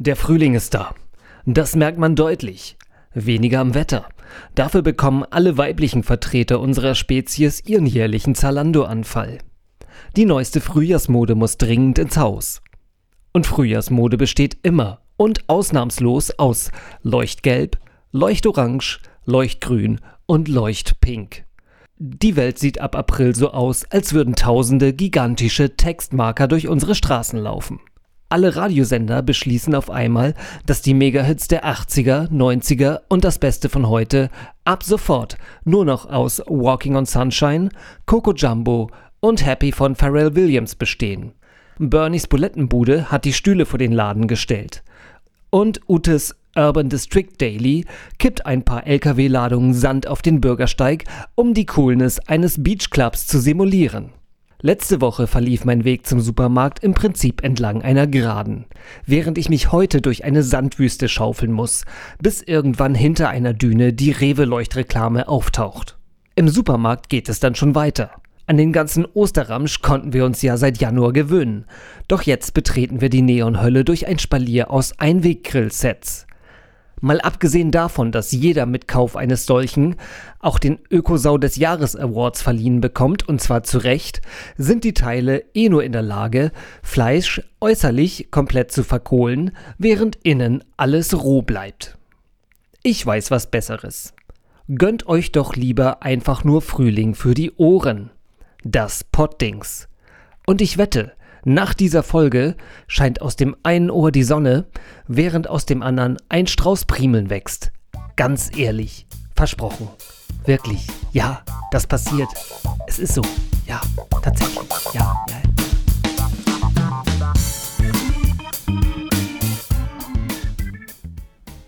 Der Frühling ist da. Das merkt man deutlich. Weniger am Wetter. Dafür bekommen alle weiblichen Vertreter unserer Spezies ihren jährlichen Zalando-Anfall. Die neueste Frühjahrsmode muss dringend ins Haus. Und Frühjahrsmode besteht immer und ausnahmslos aus Leuchtgelb, Leuchtorange, Leuchtgrün und Leuchtpink. Die Welt sieht ab April so aus, als würden tausende gigantische Textmarker durch unsere Straßen laufen. Alle Radiosender beschließen auf einmal, dass die Megahits der 80er, 90er und das Beste von heute ab sofort nur noch aus Walking on Sunshine, Coco Jumbo und Happy von Pharrell Williams bestehen. Bernies Bulettenbude hat die Stühle vor den Laden gestellt. Und Utes Urban District Daily kippt ein paar LKW-Ladungen Sand auf den Bürgersteig, um die Coolness eines Beachclubs zu simulieren. Letzte Woche verlief mein Weg zum Supermarkt im Prinzip entlang einer Geraden, während ich mich heute durch eine Sandwüste schaufeln muss, bis irgendwann hinter einer Düne die Rewe-Leuchtreklame auftaucht. Im Supermarkt geht es dann schon weiter. An den ganzen Osterramsch konnten wir uns ja seit Januar gewöhnen. Doch jetzt betreten wir die Neonhölle durch ein Spalier aus Einweggrill-Sets. Mal abgesehen davon, dass jeder mit Kauf eines solchen auch den Ökosau des Jahres Awards verliehen bekommt, und zwar zu Recht, sind die Teile eh nur in der Lage, Fleisch äußerlich komplett zu verkohlen, während innen alles roh bleibt. Ich weiß was Besseres. Gönnt euch doch lieber einfach nur Frühling für die Ohren. Das Pottdings. Und ich wette, nach dieser Folge scheint aus dem einen Ohr die Sonne, während aus dem anderen ein Strauß Primeln wächst. Ganz ehrlich, versprochen. Wirklich, ja, das passiert. Es ist so. Ja, tatsächlich. Ja, ja.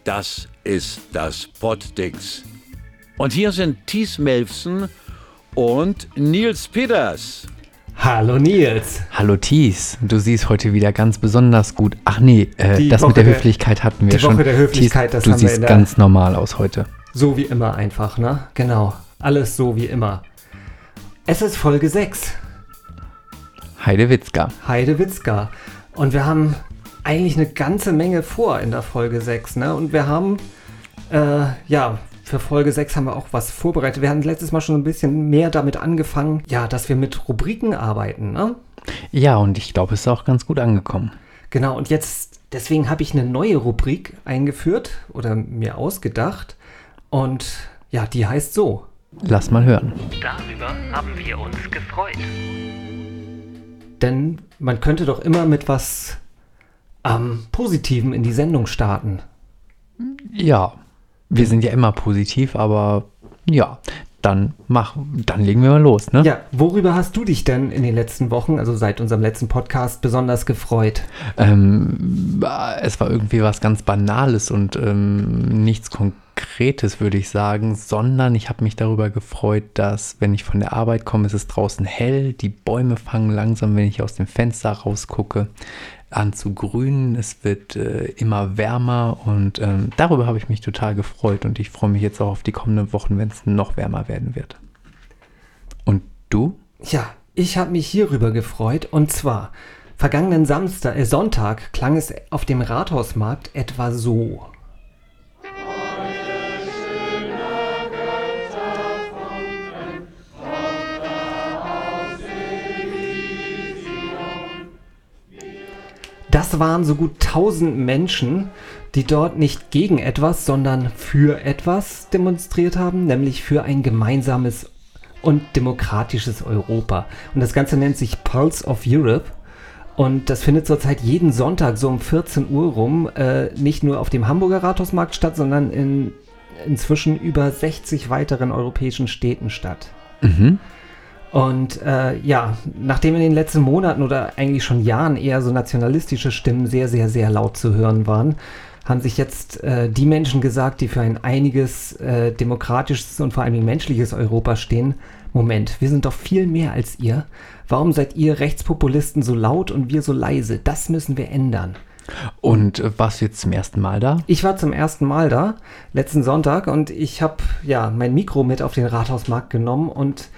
Das ist das Poddings. Und hier sind Thies Melfsen und Nils Peters. Hallo Nils. Hallo Thies, du siehst heute wieder ganz besonders gut. Ach nee, äh, das Woche mit der, der Höflichkeit hatten wir die schon. Woche der Höflichkeit, Thies, das du siehst ganz normal aus heute. So wie immer einfach, ne? Genau. Alles so wie immer. Es ist Folge 6. Heidewitzka. Heidewitzka. Und wir haben eigentlich eine ganze Menge vor in der Folge 6, ne? Und wir haben, äh, ja, für Folge 6 haben wir auch was vorbereitet. Wir hatten letztes Mal schon ein bisschen mehr damit angefangen, ja, dass wir mit Rubriken arbeiten. Ne? Ja, und ich glaube, es ist auch ganz gut angekommen. Genau, und jetzt, deswegen habe ich eine neue Rubrik eingeführt oder mir ausgedacht. Und ja, die heißt so. Lass mal hören. Darüber haben wir uns gefreut. Denn man könnte doch immer mit was ähm, Positivem in die Sendung starten. Ja, wir sind ja immer positiv, aber ja, dann mach, dann legen wir mal los, ne? Ja, worüber hast du dich denn in den letzten Wochen, also seit unserem letzten Podcast, besonders gefreut? Ähm, es war irgendwie was ganz Banales und ähm, nichts Konkretes, würde ich sagen, sondern ich habe mich darüber gefreut, dass, wenn ich von der Arbeit komme, ist es draußen hell, die Bäume fangen langsam, wenn ich aus dem Fenster rausgucke an zu grünen. Es wird äh, immer wärmer und ähm, darüber habe ich mich total gefreut und ich freue mich jetzt auch auf die kommenden Wochen, wenn es noch wärmer werden wird. Und du? Ja, ich habe mich hierüber gefreut und zwar vergangenen Samstag, äh, Sonntag klang es auf dem Rathausmarkt etwa so. Das waren so gut 1000 Menschen, die dort nicht gegen etwas, sondern für etwas demonstriert haben, nämlich für ein gemeinsames und demokratisches Europa. Und das Ganze nennt sich Pulse of Europe. Und das findet zurzeit jeden Sonntag so um 14 Uhr rum, äh, nicht nur auf dem Hamburger Rathausmarkt statt, sondern in inzwischen über 60 weiteren europäischen Städten statt. Mhm. Und äh, ja, nachdem in den letzten Monaten oder eigentlich schon Jahren eher so nationalistische Stimmen sehr, sehr, sehr laut zu hören waren, haben sich jetzt äh, die Menschen gesagt, die für ein einiges äh, demokratisches und vor allem menschliches Europa stehen. Moment, wir sind doch viel mehr als ihr. Warum seid ihr Rechtspopulisten so laut und wir so leise? Das müssen wir ändern. Und äh, warst du jetzt zum ersten Mal da? Ich war zum ersten Mal da, letzten Sonntag, und ich habe ja mein Mikro mit auf den Rathausmarkt genommen und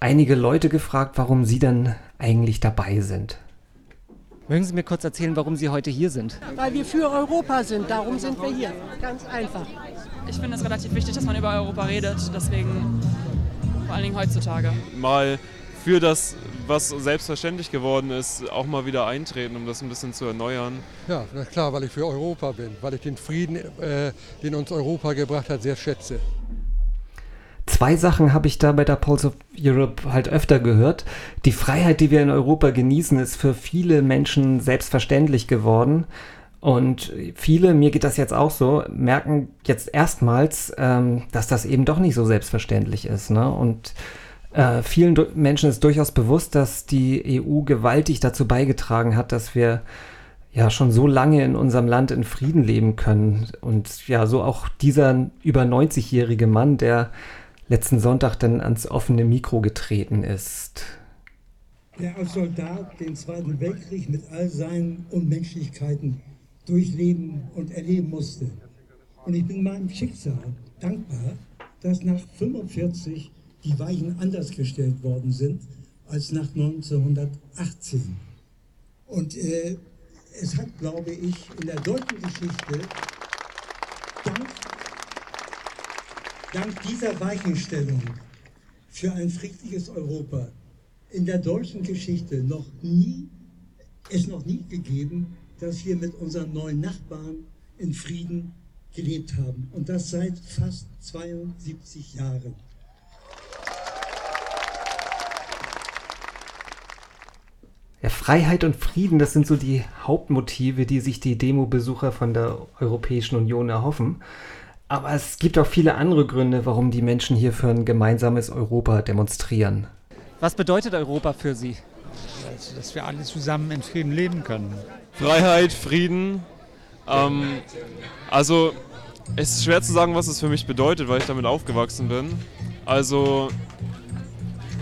einige Leute gefragt, warum sie dann eigentlich dabei sind. Mögen Sie mir kurz erzählen, warum Sie heute hier sind? Weil wir für Europa sind, darum sind wir hier. Ganz einfach. Ich finde es relativ wichtig, dass man über Europa redet, deswegen vor allen Dingen heutzutage. Mal für das, was selbstverständlich geworden ist, auch mal wieder eintreten, um das ein bisschen zu erneuern. Ja, na klar, weil ich für Europa bin, weil ich den Frieden, äh, den uns Europa gebracht hat, sehr schätze. Zwei Sachen habe ich da bei der Pulse of Europe halt öfter gehört. Die Freiheit, die wir in Europa genießen, ist für viele Menschen selbstverständlich geworden. Und viele, mir geht das jetzt auch so, merken jetzt erstmals, ähm, dass das eben doch nicht so selbstverständlich ist. Ne? Und äh, vielen Menschen ist durchaus bewusst, dass die EU gewaltig dazu beigetragen hat, dass wir ja schon so lange in unserem Land in Frieden leben können. Und ja, so auch dieser über 90-jährige Mann, der letzten Sonntag dann ans offene Mikro getreten ist. Der als Soldat den Zweiten Weltkrieg mit all seinen Unmenschlichkeiten durchleben und erleben musste. Und ich bin meinem Schicksal dankbar, dass nach 1945 die Weichen anders gestellt worden sind als nach 1918. Und äh, es hat, glaube ich, in der deutschen Geschichte dank dank dieser Weichenstellung für ein friedliches Europa in der deutschen Geschichte noch nie, es noch nie gegeben, dass wir mit unseren neuen Nachbarn in Frieden gelebt haben. Und das seit fast 72 Jahren. Ja, Freiheit und Frieden, das sind so die Hauptmotive, die sich die Demo-Besucher von der Europäischen Union erhoffen. Aber es gibt auch viele andere Gründe, warum die Menschen hier für ein gemeinsames Europa demonstrieren. Was bedeutet Europa für Sie? Also, dass wir alle zusammen in Frieden leben können. Freiheit, Frieden. Ähm, also es ist schwer zu sagen, was es für mich bedeutet, weil ich damit aufgewachsen bin. Also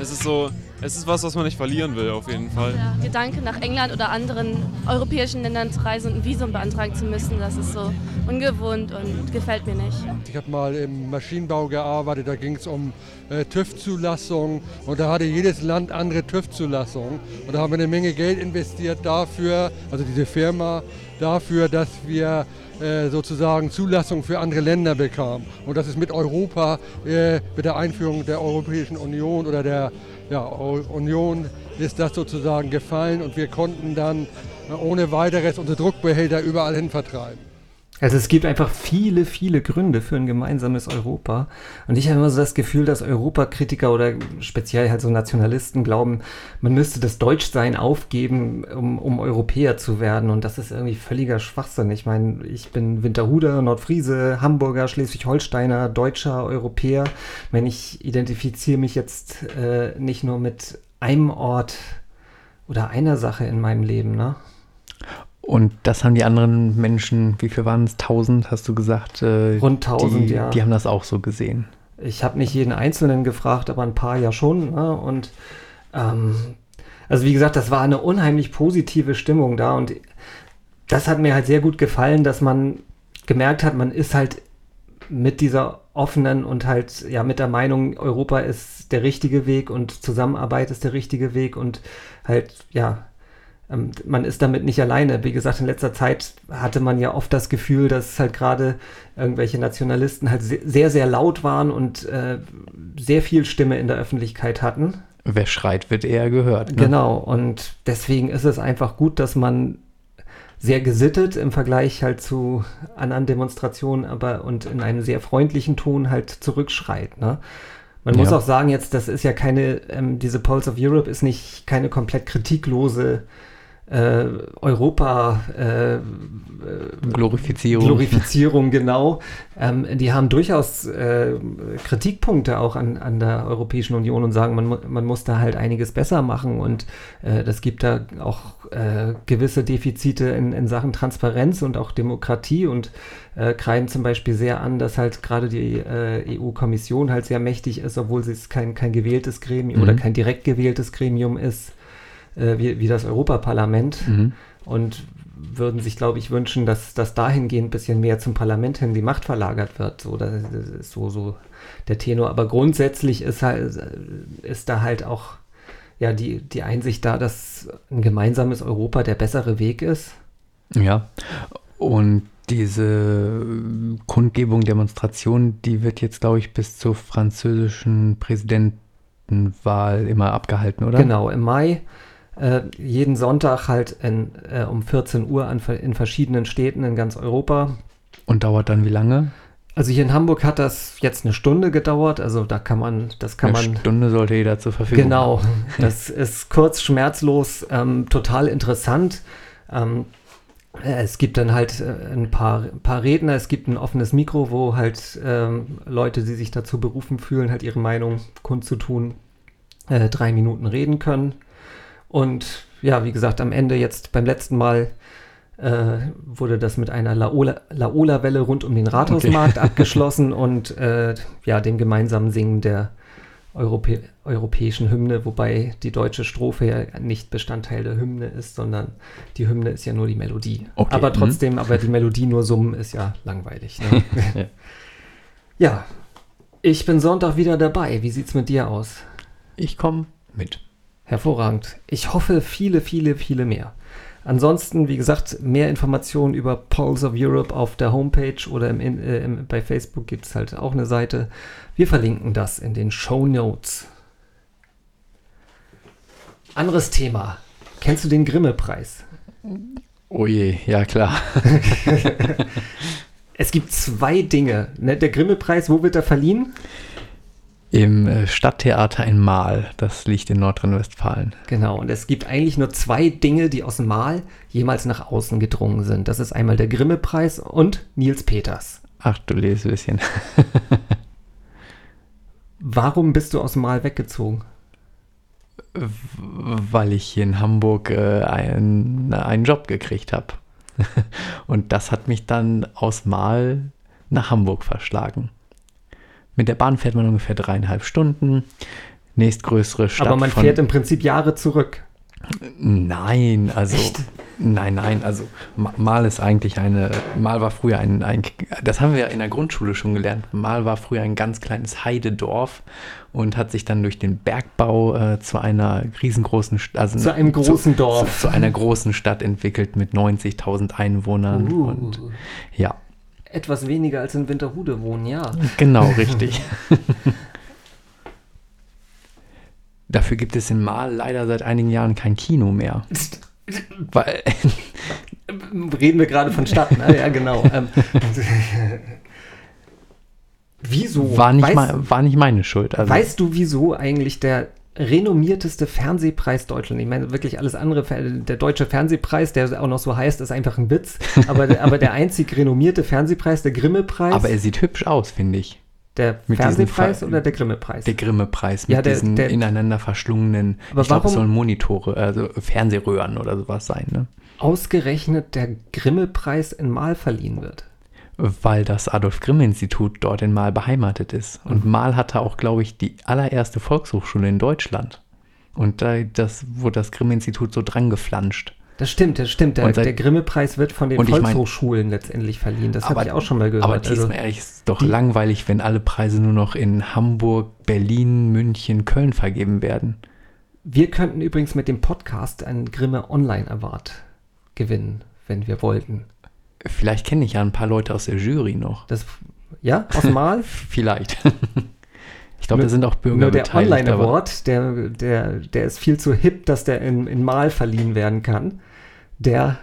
es ist so, es ist was, was man nicht verlieren will, auf jeden Fall. Der Gedanke, nach England oder anderen europäischen Ländern zu reisen und ein Visum beantragen zu müssen, das ist so ungewohnt und gefällt mir nicht. Ich habe mal im Maschinenbau gearbeitet, da ging es um äh, TÜV-Zulassung und da hatte jedes Land andere TÜV-Zulassungen. Und da haben wir eine Menge Geld investiert dafür, also diese Firma, dafür, dass wir äh, sozusagen Zulassung für andere Länder bekamen. Und das ist mit Europa, äh, mit der Einführung der Europäischen Union oder der ja, Union ist das sozusagen gefallen und wir konnten dann äh, ohne weiteres unsere Druckbehälter überall hin vertreiben. Also es gibt einfach viele, viele Gründe für ein gemeinsames Europa. Und ich habe immer so das Gefühl, dass Europakritiker oder speziell halt so Nationalisten glauben, man müsste das Deutschsein aufgeben, um, um Europäer zu werden. Und das ist irgendwie völliger Schwachsinn. Ich meine, ich bin Winterhuder, Nordfriese, Hamburger, Schleswig-Holsteiner, Deutscher, Europäer. Wenn ich identifiziere mich jetzt äh, nicht nur mit einem Ort oder einer Sache in meinem Leben, ne? Und das haben die anderen Menschen, wie viel waren es? 1000, hast du gesagt? Äh, Rund 1000, die, ja. Die haben das auch so gesehen. Ich habe nicht jeden Einzelnen gefragt, aber ein paar ja schon. Ne? Und ähm, also wie gesagt, das war eine unheimlich positive Stimmung da und das hat mir halt sehr gut gefallen, dass man gemerkt hat, man ist halt mit dieser offenen und halt ja mit der Meinung, Europa ist der richtige Weg und Zusammenarbeit ist der richtige Weg und halt ja man ist damit nicht alleine. Wie gesagt, in letzter Zeit hatte man ja oft das Gefühl, dass halt gerade irgendwelche Nationalisten halt sehr, sehr laut waren und äh, sehr viel Stimme in der Öffentlichkeit hatten. Wer schreit, wird eher gehört. Ne? Genau, und deswegen ist es einfach gut, dass man sehr gesittet im Vergleich halt zu anderen Demonstrationen, aber und in einem sehr freundlichen Ton halt zurückschreit. Ne? Man ja. muss auch sagen, jetzt, das ist ja keine, ähm, diese Pulse of Europe ist nicht keine komplett kritiklose äh, Europa äh, Glorifizierung. Glorifizierung, genau. Ähm, die haben durchaus äh, Kritikpunkte auch an, an der Europäischen Union und sagen, man, man muss da halt einiges besser machen und äh, das gibt da auch äh, gewisse Defizite in, in Sachen Transparenz und auch Demokratie und äh, kreiden zum Beispiel sehr an, dass halt gerade die äh, EU-Kommission halt sehr mächtig ist, obwohl sie es kein, kein gewähltes Gremium mhm. oder kein direkt gewähltes Gremium ist äh, wie, wie das Europaparlament mhm. und würden sich, glaube ich, wünschen, dass, dass dahingehend ein bisschen mehr zum Parlament hin die Macht verlagert wird. So, das ist so, so der Tenor. Aber grundsätzlich ist, halt, ist da halt auch ja, die, die Einsicht da, dass ein gemeinsames Europa der bessere Weg ist. Ja. Und diese Kundgebung, Demonstration, die wird jetzt, glaube ich, bis zur französischen Präsidentenwahl immer abgehalten, oder? Genau, im Mai. Äh, jeden Sonntag halt in, äh, um 14 Uhr an, in verschiedenen Städten in ganz Europa. Und dauert dann wie lange? Also hier in Hamburg hat das jetzt eine Stunde gedauert. Also da kann man, das kann eine man. Stunde sollte jeder zur Verfügung Genau, haben. das ist kurz, schmerzlos, ähm, total interessant. Ähm, äh, es gibt dann halt äh, ein paar, paar Redner, es gibt ein offenes Mikro, wo halt ähm, Leute, die sich dazu berufen fühlen, halt ihre Meinung kundzutun, äh, drei Minuten reden können. Und ja, wie gesagt, am Ende jetzt beim letzten Mal äh, wurde das mit einer Laola- Laola-Welle rund um den Rathausmarkt abgeschlossen und äh, ja, dem gemeinsamen Singen der Europä europäischen Hymne, wobei die deutsche Strophe ja nicht Bestandteil der Hymne ist, sondern die Hymne ist ja nur die Melodie. Okay, Aber mhm. trotzdem, aber die Melodie nur summen ist ja langweilig. Ne? Ja. ja, ich bin Sonntag wieder dabei. Wie sieht's mit dir aus? Ich komme mit. Hervorragend. Ich hoffe, viele, viele, viele mehr. Ansonsten, wie gesagt, mehr Informationen über Pulse of Europe auf der Homepage oder im, äh, im, bei Facebook gibt es halt auch eine Seite. Wir verlinken das in den Show Notes. Anderes Thema. Kennst du den Grimme-Preis? Oh je, ja klar. Es gibt zwei Dinge. Ne? Der Grimme-Preis, wo wird er verliehen? Im äh, Stadttheater in Mahl, das liegt in Nordrhein-Westfalen. Genau, und es gibt eigentlich nur zwei Dinge, die aus Mal jemals nach außen gedrungen sind. Das ist einmal der Grimme-Preis und Nils Peters. Ach du Lesbüsschen. Warum bist du aus Mal weggezogen? Weil ich hier in Hamburg äh, einen, einen Job gekriegt habe. Und das hat mich dann aus Mahl nach Hamburg verschlagen. Mit der Bahn fährt man ungefähr dreieinhalb Stunden. Nächstgrößere Stadt. Aber man von- fährt im Prinzip Jahre zurück. Nein, also nein, nein, also Ma- Mal ist eigentlich eine, Mal war früher ein, ein, das haben wir in der Grundschule schon gelernt. Mal war früher ein ganz kleines Heidedorf und hat sich dann durch den Bergbau äh, zu einer riesengroßen, also Zu einem großen zu, Dorf. zu, zu einer großen Stadt entwickelt mit 90.000 Einwohnern Uh. und ja, Etwas weniger als in Winterhude wohnen, ja. genau richtig. Dafür gibt es in Mal leider seit einigen Jahren kein Kino mehr. Weil Reden wir gerade von Stadt, ne? Ja, genau. Ähm, wieso? War nicht, weißt, mein, war nicht meine Schuld. Also, weißt du, wieso eigentlich der renommierteste Fernsehpreis Deutschland, ich meine wirklich alles andere, der deutsche Fernsehpreis, der auch noch so heißt, ist einfach ein Witz, aber, der- aber der einzig renommierte Fernsehpreis, der Grimme-Preis, aber er sieht hübsch aus, finde ich. der mit Fernsehpreis oder der Grimme-Preis? Der Grimme-Preis mit Ja, der- diesen der- ineinander verschlungenen, Aber ich glaube, sollen Monitore, also Fernsehröhren oder sowas sein, ne? Ausgerechnet der Grimme-Preis in Mal verliehen wird. Weil das Adolf-Grimm-Institut dort in Mal beheimatet ist. Und Mhm. Mal hatte auch, glaube ich, die allererste Volkshochschule in Deutschland. Und da das wurde das Grimm-Institut so dran geflanscht. Das stimmt, das stimmt. Der, Und seit- der Grimme-Preis wird von den ich mein- Volkshochschulen letztendlich verliehen. Das habe ich auch schon mal gehört. Aber diesmal Also, ehrlich, ist doch langweilig, wenn alle Preise nur noch in Hamburg, Berlin, München, Köln vergeben werden. wir könnten übrigens mit dem Podcast einen Grimme Online Award gewinnen, wenn wir wollten. Vielleicht kenne ich ja ein paar Leute aus der Jury noch. Das, ja, aus Mal? Vielleicht. Ich glaube, da sind auch Bürger Nur der beteiligt. Online aber- Award, der, der, der ist viel zu hip, dass der in, in Mal verliehen werden kann. Der,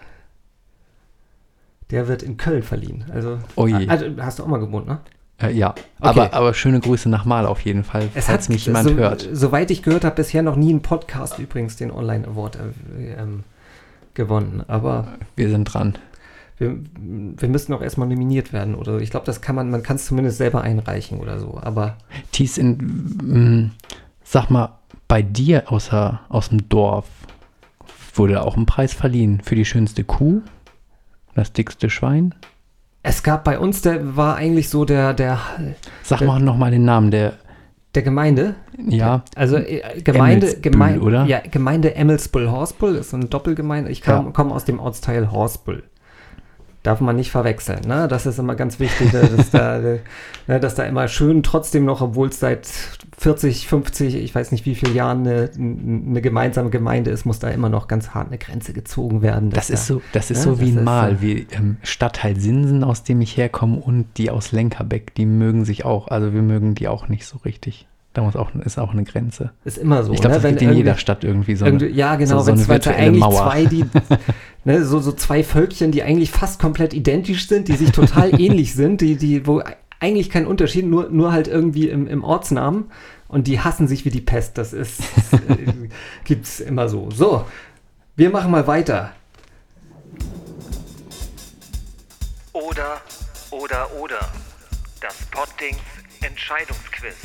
der wird in Köln verliehen. Also, Oh je. also hast du auch mal gewohnt, ne? Äh, ja, Okay. aber, aber schöne Grüße nach Mal auf jeden Fall, Es falls hat mich jemand so, hört. Soweit ich gehört habe, bisher noch nie ein Podcast übrigens den Online Award äh, ähm, gewonnen. Aber Wir sind dran. Wir, wir müssen auch erstmal nominiert werden. Oder ich glaube, das kann man, man kann es zumindest selber einreichen oder so. Aber Thies, in, mm, sag mal, bei dir außer, aus dem Dorf wurde auch ein Preis verliehen für die schönste Kuh, das dickste Schwein. es gab bei uns, der war eigentlich so der, der, Sag Der- mal nochmal den Namen, der, der Gemeinde. ja, Also äh, Gemeinde, Gemeinde, oder? Ja, Gemeinde Emmelsbull Horsbull ist so eine Doppelgemeinde. Ich Ja. komme komm aus dem Ortsteil Horsbull. Darf man nicht verwechseln. Ne? Das ist immer ganz wichtig, ne, dass, da, ne, dass da immer schön trotzdem noch, obwohl es seit 40, 50, ich weiß nicht wie viele Jahren eine, eine gemeinsame Gemeinde ist, muss da immer noch ganz hart eine Grenze gezogen werden. Das ist da, so, das ist ne, so wie ein ist, Mal, äh, wie ähm, Stadtteil Sinsen, aus dem ich herkomme, und die aus Lenkerbeck, die mögen sich auch, also wir mögen die auch nicht so richtig. Da muss auch, ist auch eine Grenze. Ist immer so. Ich glaube, ne? das gibt in jeder Stadt irgendwie so eine, Irgendwie- ja, genau, so, so wenn zwei, eigentlich Mauer. zwei, die, ne, so, so zwei Völkchen, die eigentlich fast komplett identisch sind, die sich total ähnlich sind, die, die, wo eigentlich kein Unterschied, nur, nur halt irgendwie im, im Ortsnamen und die hassen sich wie die Pest. Das ist, äh, gibt's immer so. So, wir machen mal weiter. Oder, oder, oder. Das Poddings Entscheidungsquiz.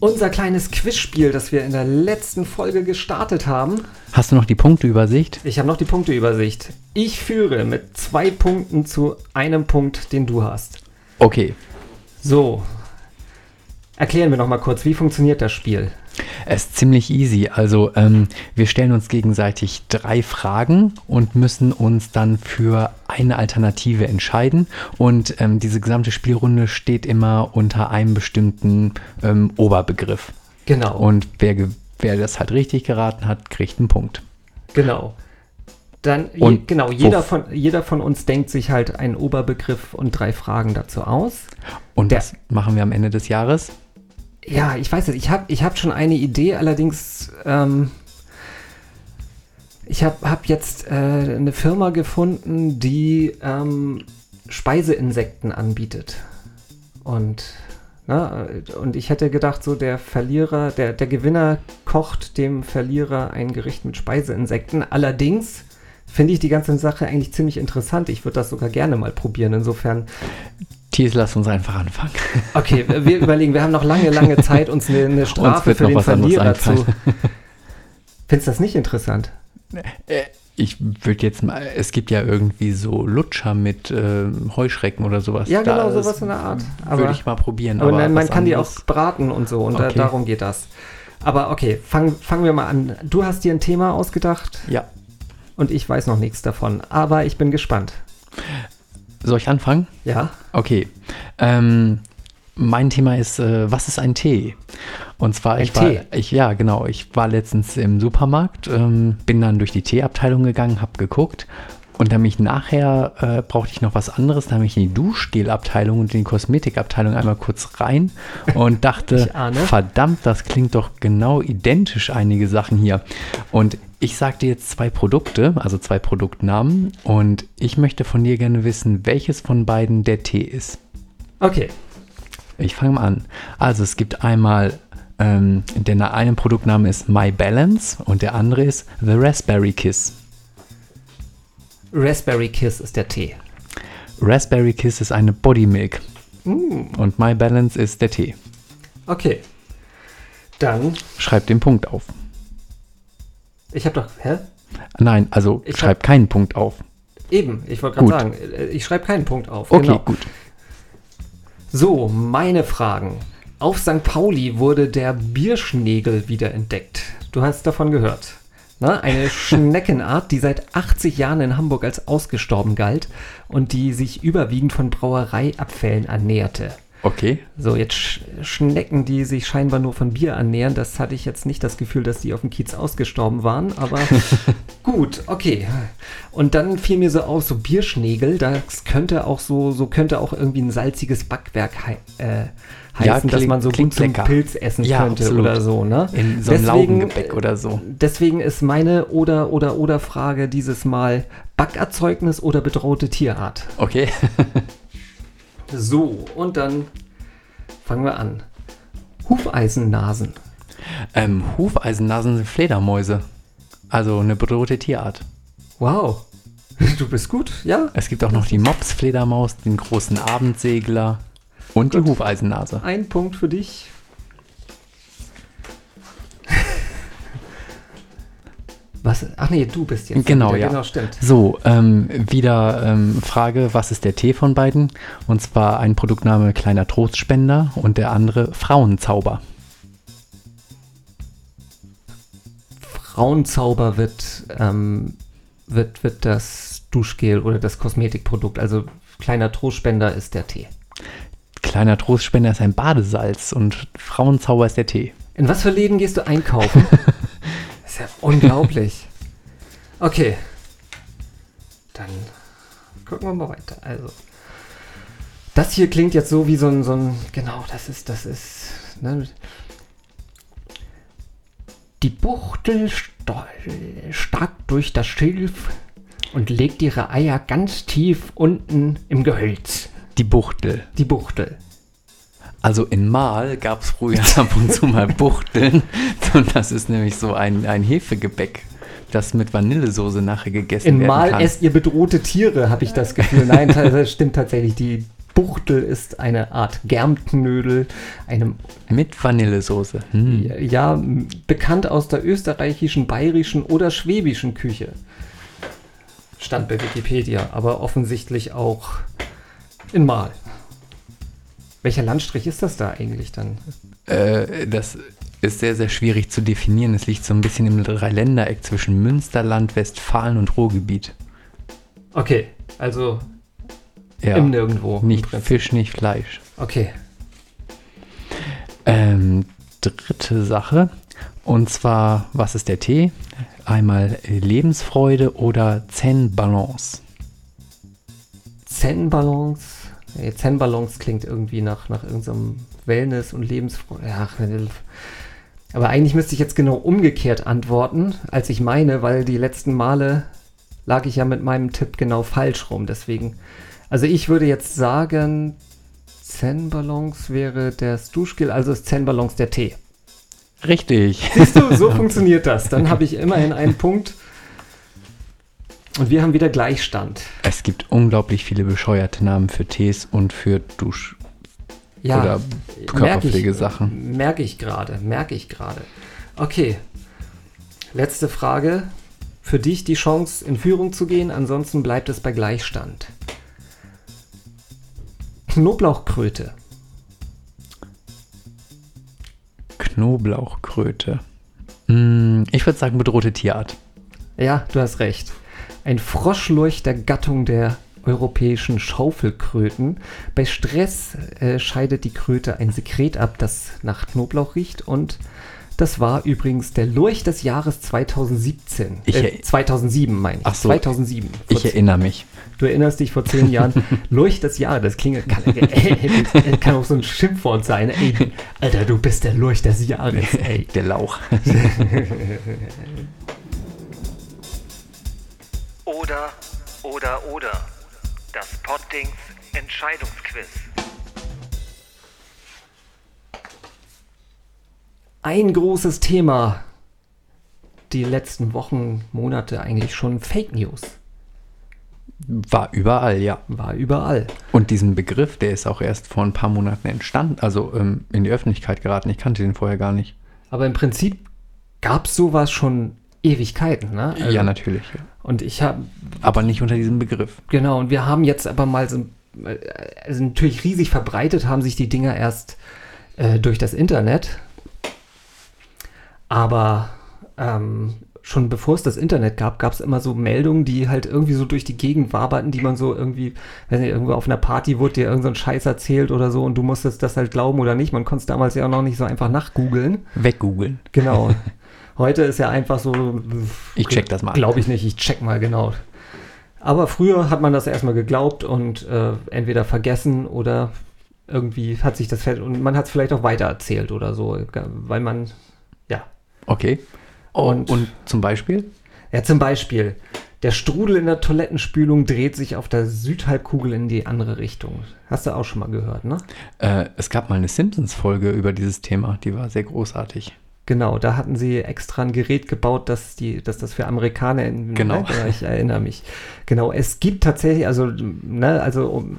Unser kleines Quizspiel, das wir in der letzten Folge gestartet haben. Hast du noch die Punkteübersicht? Ich habe noch die Punkteübersicht. Ich führe mit zwei Punkten zu einem Punkt, den du hast. Okay. So. Erklären wir noch mal kurz, wie funktioniert das Spiel? Es ist ziemlich easy. Also ähm, wir stellen uns gegenseitig drei Fragen und müssen uns dann für eine Alternative entscheiden. Und ähm, diese gesamte Spielrunde steht immer unter einem bestimmten ähm, Oberbegriff. Genau. Und wer, wer das halt richtig geraten hat, kriegt einen Punkt. Genau. Dann, je, genau, jeder von, jeder von uns denkt sich halt einen Oberbegriff und drei Fragen dazu aus. Und das machen wir am Ende des Jahres. Ja, ich weiß es, ich habe ich hab schon eine Idee, allerdings, ähm, ich habe hab jetzt äh, eine Firma gefunden, die ähm, Speiseinsekten anbietet. Und, ne, und ich hätte gedacht, so der Verlierer, der, der Gewinner kocht dem Verlierer ein Gericht mit Speiseinsekten. Allerdings finde ich die ganze Sache eigentlich ziemlich interessant. Ich würde das sogar gerne mal probieren. Insofern Thies, lass uns einfach anfangen. Okay, wir überlegen, wir haben noch lange, lange Zeit, uns eine, eine Strafe für den Verlierer zu. Findest du das nicht interessant? Ich würde jetzt mal, es gibt ja irgendwie so Lutscher mit ähm, Heuschrecken oder sowas. Ja, genau, Da sowas in der Art. Würde ich mal probieren. Aber, nein, man was kann die anderes- auch braten und so und da, Okay. darum geht das. Aber okay, fang, fangen wir mal an. Du hast dir ein Thema ausgedacht. Ja. Und ich weiß noch nichts davon, aber ich bin gespannt. Soll ich anfangen? Ja. Okay. Ähm, mein Thema ist, äh, was ist ein Tee? Und zwar, Ein ich war, Tee? ich, ja, genau, ich war letztens im Supermarkt, ähm, bin dann durch die Teeabteilung gegangen, habe geguckt und dann mich nachher äh, brauchte ich noch was anderes, dann bin ich in die Duschgelabteilung und in die Kosmetikabteilung einmal kurz rein und dachte, verdammt, das klingt doch genau identisch, einige Sachen hier. Und ich sage dir jetzt zwei Produkte, also zwei Produktnamen und ich möchte von dir gerne wissen, welches von beiden der Tee ist. Okay. Ich fange mal an. Also es gibt einmal, ähm, der eine Produktname ist My Balance und der andere ist The Raspberry Kiss. Raspberry Kiss ist der Tee. Raspberry Kiss ist eine Body Milk Mm, und My Balance ist der Tee. okay. Dann, Schreib den Punkt auf. Ich habe doch, hä? Nein, also Ich schreib hab- keinen Punkt auf. Eben, ich wollte gerade sagen, äh, ich schreibe keinen Punkt auf. Okay, genau. gut. So, meine Fragen. Auf St. Pauli wurde der Bierschnegel wiederentdeckt. Du hast davon gehört. Na, eine Schneckenart, die seit 80 Jahren in Hamburg als ausgestorben galt und die sich überwiegend von Brauereiabfällen ernährte. Okay. So, jetzt Sch Schnecken, die sich scheinbar nur von Bier ernähren, das hatte ich jetzt nicht das Gefühl, dass die auf dem Kiez ausgestorben waren, aber gut, okay. Und dann fiel mir so auf, so Bierschnegel, das könnte auch so, so könnte auch irgendwie ein salziges Backwerk hei äh, heißen, Ja, dass klingt- man so gut klingt zum lecker. Pilz essen Ja, könnte absolut. oder so, ne? In so einem Laugengebäck oder so. Deswegen ist meine oder oder oder Frage dieses Mal Backerzeugnis oder bedrohte Tierart. Okay. So, und dann fangen wir an. Hufeisennasen. ähm, Hufeisennasen sind Fledermäuse. Also eine bedrohte Tierart. Wow. Du bist gut, ja? Es gibt auch noch die Mops-Fledermaus, den großen Abendsegler und die Hufeisennase. Ein Punkt für dich. Was? Ach nee, du bist jetzt. Genau, wieder. ja. Genau, stimmt. So, ähm, wieder ähm, Frage, was ist der Tee von beiden? Und zwar ein Produktname Kleiner Trostspender und der andere Frauenzauber. Frauenzauber wird ähm, wird, wird das Duschgel oder das Kosmetikprodukt. Also kleiner Trostspender ist der Tee. Kleiner Trostspender ist ein Badesalz und Frauenzauber ist der Tee. In was für Läden gehst du einkaufen? ist ja unglaublich. Okay. Dann gucken wir mal weiter. Also. Das hier klingt jetzt so wie so ein, so ein genau, das ist, das ist, ne? Die Buchtel stark durch das Schilf und legt ihre Eier ganz tief unten im Gehölz. Die Buchtel. Die Buchtel. Also in Mal gab es früher ab und zu mal Buchteln. Und das ist nämlich so ein, ein Hefegebäck, das mit Vanillesoße nachher gegessen In werden Mal kann. esst ihr bedrohte Tiere, habe ich das Gefühl. Nein, das stimmt tatsächlich. Die Buchtel ist eine Art Germknödel, einem mit Vanillesoße. Hm. ja bekannt aus der österreichischen, bayerischen oder schwäbischen Küche. Stand bei Wikipedia, aber offensichtlich auch in Mal. Welcher Landstrich ist das da eigentlich dann? Äh, das ist sehr, sehr schwierig zu definieren. Es liegt so ein bisschen im Dreiländereck zwischen Münsterland, Westfalen und Ruhrgebiet. Okay, also Ja. im Nirgendwo. im Nicht Prinzip. Fisch, nicht Fleisch. Okay. Ähm, dritte Sache. Und zwar, was ist der Tee? Einmal Lebensfreude oder Zen-Balance. Zen-Balance. Nee, Zen-Balance klingt irgendwie nach, nach irgendeinem Wellness- und Lebensfreude. Ja, aber eigentlich müsste ich jetzt genau umgekehrt antworten, als ich meine, weil die letzten Male lag ich ja mit meinem Tipp genau falsch rum. Deswegen, also ich würde jetzt sagen, Zen-Balance wäre das Duschgel, also ist Zen-Balance der Tee. Richtig. Siehst du, so funktioniert das. Dann habe ich immerhin einen Punkt. Und wir haben wieder Gleichstand. Es gibt unglaublich viele bescheuerte Namen für Tees und für Dusch- Ja, oder merke Körperpflegesachen. merke ich gerade, merke ich gerade. Okay, letzte Frage. Für dich die Chance, in Führung zu gehen, ansonsten bleibt es bei Gleichstand. Knoblauchkröte. Knoblauchkröte. Mm, Ich würde sagen bedrohte Tierart. Ja, du hast recht. Ein Froschlurch der Gattung der europäischen Schaufelkröten. Bei Stress äh, scheidet die Kröte ein Sekret ab, das nach Knoblauch riecht und das war übrigens der Lurch des Jahres 2017. Ich äh, er- 2007 meine ich. Ach so. 2007. Vor Ich erinnere mich. Du erinnerst dich vor zehn Jahren, Lurch des Jahres, das klingt, kann, äh, kann auch so ein Schimpfwort sein. Ey, Alter, du bist der Lurch des Jahres, ey. Der Lauch. Oder, oder, oder. Das Poddings Entscheidungsquiz. Ein großes Thema die letzten Wochen, Monate eigentlich schon Fake News. War überall, ja. War überall. Und diesen Begriff, der ist auch erst vor ein paar Monaten entstanden, also ähm, in die Öffentlichkeit geraten. Ich kannte den vorher gar nicht. Aber im Prinzip gab es sowas schon Ewigkeiten, ne? Also- ja, natürlich. Ja. Und ich habe, Aber nicht unter diesem Begriff. genau, und wir haben jetzt aber mal so, also natürlich riesig verbreitet haben sich die Dinger erst äh, durch das Internet. Aber ähm, schon bevor es das Internet gab, gab es immer so Meldungen, die halt irgendwie so durch die Gegend waberten, die man so irgendwie, weiß nicht, irgendwo auf einer Party wurde dir irgend so Scheiß erzählt oder so und du musstest das halt glauben oder nicht. Man konnte es damals ja auch noch nicht so einfach nachgoogeln. Weggoogeln. Genau. Heute ist ja einfach so. Ich check das mal. Glaube ich nicht, ich check mal genau. Aber früher hat man das erstmal geglaubt und äh, entweder vergessen oder irgendwie hat sich das und man hat es vielleicht auch weitererzählt oder so, weil man, ja. Okay. Und, Und zum Beispiel? ja, zum Beispiel, der Strudel in der Toilettenspülung dreht sich auf der Südhalbkugel in die andere Richtung. Hast du auch schon mal gehört, ne? Äh, es gab mal eine Simpsons-Folge über dieses Thema, die war sehr großartig. Genau, da hatten sie extra ein Gerät gebaut, dass, die, dass das für Amerikaner in Genau. Ja, ich erinnere mich. Genau, es gibt tatsächlich, also, ne, also um,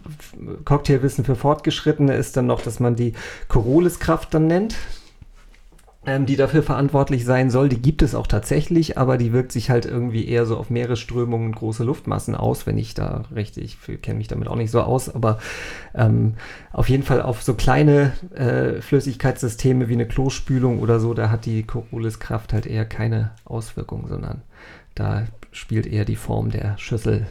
Cocktailwissen für Fortgeschrittene ist dann noch, dass man die Corioliskraft dann nennt, die dafür verantwortlich sein soll. Die gibt es auch tatsächlich, aber die wirkt sich halt irgendwie eher so auf Meeresströmungen und große Luftmassen aus, wenn ich da richtig, ich kenne mich damit auch nicht so aus, aber ähm, auf jeden Fall auf so kleine äh, Flüssigkeitssysteme wie eine Klospülung oder so, da hat die Corioliskraft halt eher keine Auswirkungen, sondern da spielt eher die Form der Schüssel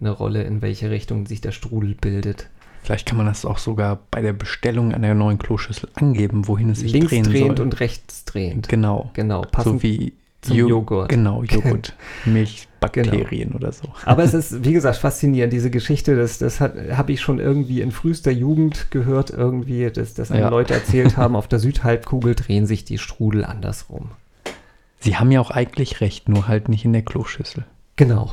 eine Rolle, in welche Richtung sich der Strudel bildet. Vielleicht kann man das auch sogar bei der Bestellung einer neuen Kloschüssel angeben, wohin es sich Links drehen drehend soll. und rechts drehend. Genau. Genau, passend so wie zum Jo- Joghurt. Genau, Joghurt, Milch, Bakterien oder so. Aber es ist, wie gesagt, faszinierend, diese Geschichte. Das, das habe ich schon irgendwie in frühester Jugend gehört, irgendwie, dass, dass Ja. Leute erzählt haben, auf der Südhalbkugel drehen sich die Strudel andersrum. Sie haben ja auch eigentlich recht, nur halt nicht in der Kloschüssel. Genau.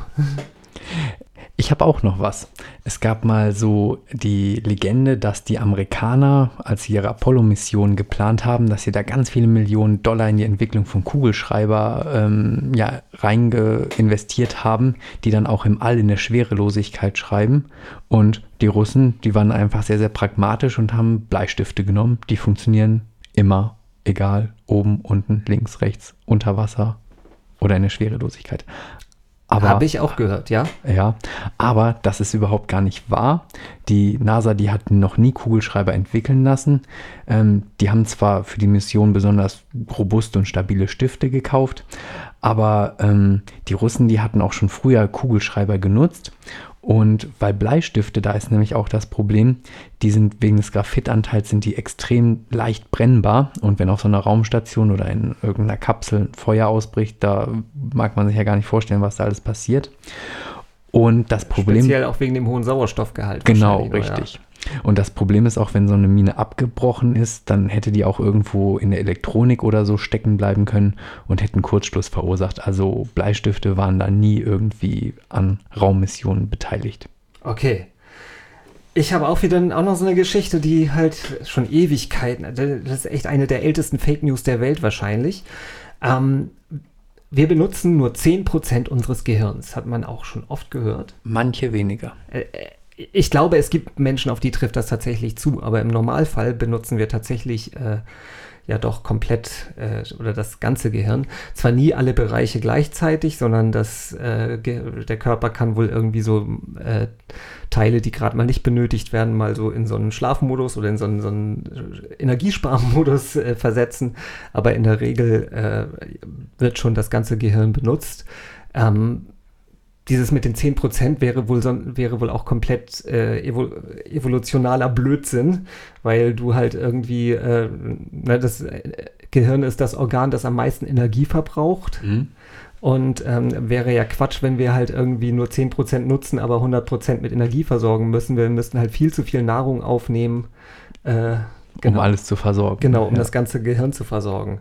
Ich habe auch noch was. Es gab mal so die Legende, dass die Amerikaner, als sie ihre Apollo-Mission geplant haben, dass sie da ganz viele Millionen Dollar in die Entwicklung von Kugelschreiber ähm, ja, reinge investiert haben, die dann auch im All in der Schwerelosigkeit schreiben. Und die Russen, die waren einfach sehr, sehr pragmatisch und haben Bleistifte genommen. Die funktionieren immer, egal, oben, unten, links, rechts, unter Wasser oder in der Schwerelosigkeit. Aber Habe ich auch gehört, ja. ja, aber das ist überhaupt gar nicht wahr. Die NASA, die hat noch nie Kugelschreiber entwickeln lassen. Ähm, die haben zwar für die Mission besonders robuste und stabile Stifte gekauft, aber ähm, die Russen, die hatten auch schon früher Kugelschreiber genutzt. Und weil Bleistifte, da ist nämlich auch das Problem, die sind wegen des Graphitanteils sind die extrem leicht brennbar. Und wenn auf so einer Raumstation oder in irgendeiner Kapsel ein Feuer ausbricht, da mag man sich ja gar nicht vorstellen, was da alles passiert. Und das Problem. Speziell auch wegen dem hohen Sauerstoffgehalt. Genau, wahrscheinlich, oder? Und das Problem ist auch, wenn so eine Mine abgebrochen ist, dann hätte die auch irgendwo in der Elektronik oder so stecken bleiben können und hätten Kurzschluss verursacht. Also Bleistifte waren da nie irgendwie an Raummissionen beteiligt. Okay. Ich habe auch wieder auch noch so eine Geschichte, die halt schon Ewigkeiten, das ist echt eine der ältesten Fake News der Welt wahrscheinlich. Ähm, wir benutzen nur 10% unseres Gehirns, hat man auch schon oft gehört. Manche weniger. Äh, Ich glaube, es gibt Menschen, auf die trifft das tatsächlich zu, aber im Normalfall benutzen wir tatsächlich äh, ja doch komplett äh, oder das ganze Gehirn. Zwar nie alle Bereiche gleichzeitig, sondern das, äh, der Körper kann wohl irgendwie so äh, Teile, die gerade mal nicht benötigt werden, mal so in so einen Schlafmodus oder in so einen, so einen Energiesparmodus äh, versetzen. Aber in der Regel äh, wird schon das ganze Gehirn benutzt. Ähm, dieses mit den 10% wäre wohl, son- wäre wohl auch komplett äh, evo evolutionaler Blödsinn, weil du halt irgendwie, äh, ne, das äh, Gehirn ist das Organ, das am meisten Energie verbraucht. Und ähm, wäre ja Quatsch, wenn wir halt irgendwie nur 10% nutzen, aber 100% mit Energie versorgen müssen. Wir müssten halt viel zu viel Nahrung aufnehmen. Äh, Um alles zu versorgen. Genau, um Ja. das ganze Gehirn zu versorgen.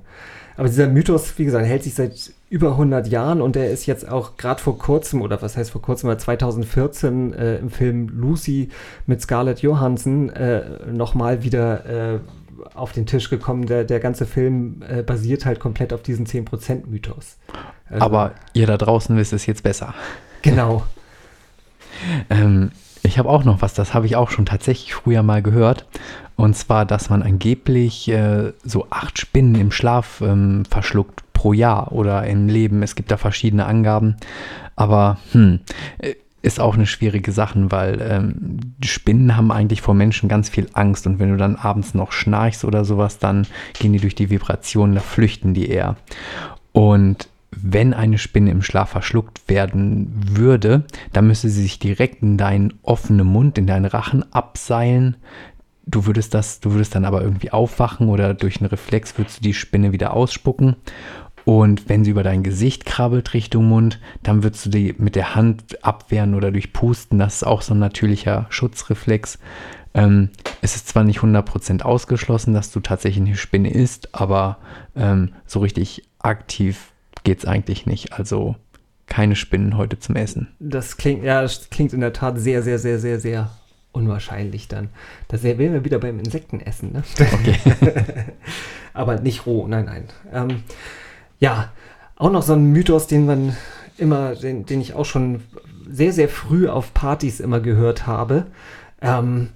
Aber dieser Mythos, wie gesagt, hält sich seit über 100 Jahren und der ist jetzt auch gerade vor kurzem, oder was heißt vor kurzem, aber 2014 äh, im Film Lucy mit Scarlett Johansson äh, nochmal wieder äh, auf den Tisch gekommen. Der, der ganze Film äh, basiert halt komplett auf diesen 10%-Mythos. Also- Aber ihr da draußen wisst es jetzt besser. Genau. Ähm, ich habe auch noch was, das habe ich auch schon tatsächlich früher mal gehört. Und zwar, dass man angeblich äh, so acht Spinnen im Schlaf ähm, verschluckt pro Jahr oder im Leben. Es gibt da verschiedene Angaben. Aber hm, ist auch eine schwierige Sache, weil ähm, Spinnen haben eigentlich vor Menschen ganz viel Angst. Und wenn du dann abends noch schnarchst oder sowas, dann gehen die durch die Vibrationen, da flüchten die eher. Und wenn eine Spinne im Schlaf verschluckt werden würde, dann müsste sie sich direkt in deinen offenen Mund, in deinen Rachen abseilen. Du würdest das, du würdest dann aber irgendwie aufwachen oder durch einen Reflex würdest du die Spinne wieder ausspucken. Und wenn sie über dein Gesicht krabbelt Richtung Mund, dann würdest du die mit der Hand abwehren oder durch Pusten. Das ist auch so ein natürlicher Schutzreflex. Ähm, es ist zwar nicht 100% ausgeschlossen, dass du tatsächlich eine Spinne isst, aber ähm, so richtig aktiv geht es eigentlich nicht. Also keine Spinnen heute zum Essen. Das klingt, ja, das klingt in der Tat sehr, sehr, sehr, sehr, sehr unwahrscheinlich dann. Da wären wir wieder beim Insektenessen, ne? Okay. Aber nicht roh, nein, nein. Ähm, ja, auch noch so ein Mythos, den man immer, den, den ich auch schon sehr, sehr früh auf Partys immer gehört habe. Ähm,